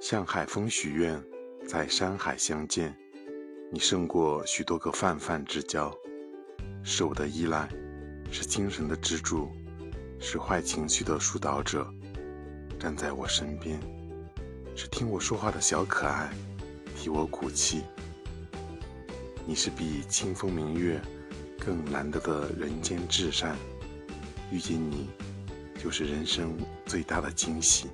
向海风许愿在山海相见。你胜过许多个泛泛之交。是我的依赖是精神的支柱是坏情绪的疏导者。站在我身边是听我说话的小可爱替我鼓气。你是比清风明月更难得的人间至善遇见你就是人生最大的惊喜。